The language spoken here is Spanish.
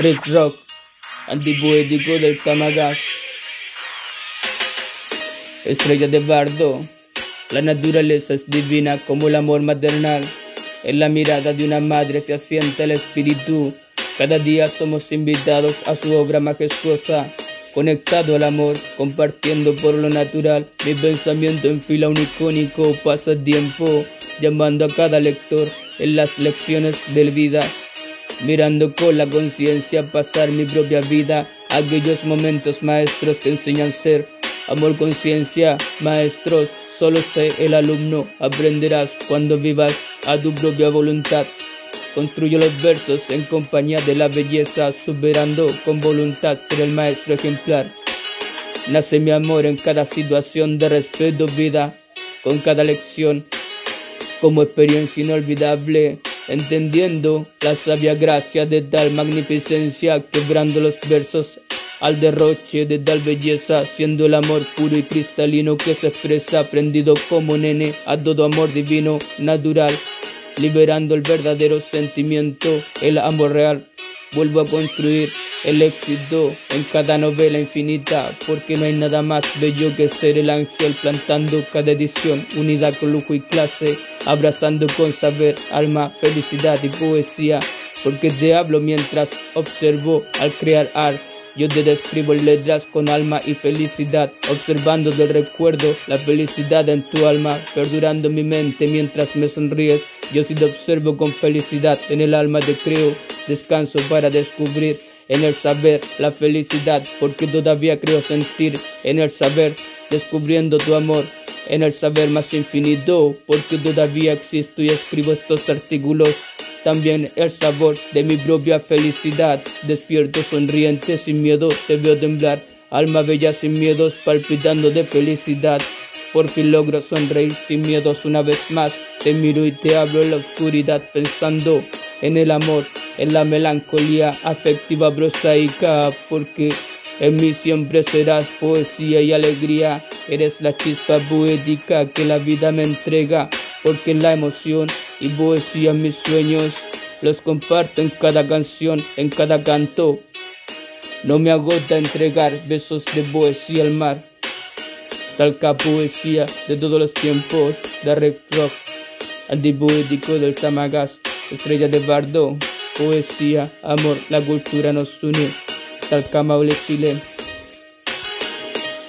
Rick Rock, antipoético del Kamagas. Estrella de bardo, la naturaleza es divina como el amor maternal. En la mirada de una madre se asienta el espíritu. Cada día somos invitados a su obra majestuosa, conectado al amor, compartiendo por lo natural. Mi pensamiento en fila un icónico pasatiempo, llamando a cada lector en las lecciones de vida mirando con la conciencia pasar mi propia vida, aquellos momentos maestros que enseñan ser, amor, conciencia, maestros, solo sé el alumno, aprenderás cuando vivas a tu propia voluntad. Construyo los versos en compañía de la belleza, superando con voluntad ser el maestro ejemplar. Nace mi amor en cada situación de respeto, vida, con cada lección, como experiencia inolvidable entendiendo la sabia gracia de tal magnificencia, quebrando los versos al derroche de tal belleza, siendo el amor puro y cristalino que se expresa, prendido como nene a todo amor divino, natural, liberando el verdadero sentimiento, el amor real. Vuelvo a construir el éxito en cada novela infinita, porque no hay nada más bello que ser el ángel plantando cada edición, unidad con lujo y clase, abrazando con saber, alma, felicidad y poesía, porque te hablo mientras observo al crear arte. Yo te describo letras con alma y felicidad, observando del recuerdo la felicidad en tu alma, perdurando mi mente mientras me sonríes. Yo sí te observo con felicidad, en el alma te creo, descanso para descubrir en el saber la felicidad, porque todavía creo sentir en el saber, descubriendo tu amor, en el saber más infinito, porque todavía existo y escribo estos artículos. También el sabor de mi propia felicidad, despierto sonriente sin miedo, te veo temblar, alma bella sin miedos, palpitando de felicidad. Por fin logro sonreír sin miedos una vez más, te miro y te hablo en la oscuridad pensando en el amor, en la melancolía afectiva prosaica, porque en mí siempre serás poesía y alegría, eres la chispa poética que la vida me entrega, porque la emoción y poesía mis sueños los comparto en cada canción, en cada canto. No me agota entregar besos de poesía al mar, talca poesía de todos los tiempos, de Rock, antipoético del Tamagas, estrella de bardo, poesía, amor, la cultura nos une, talca Maule Chile.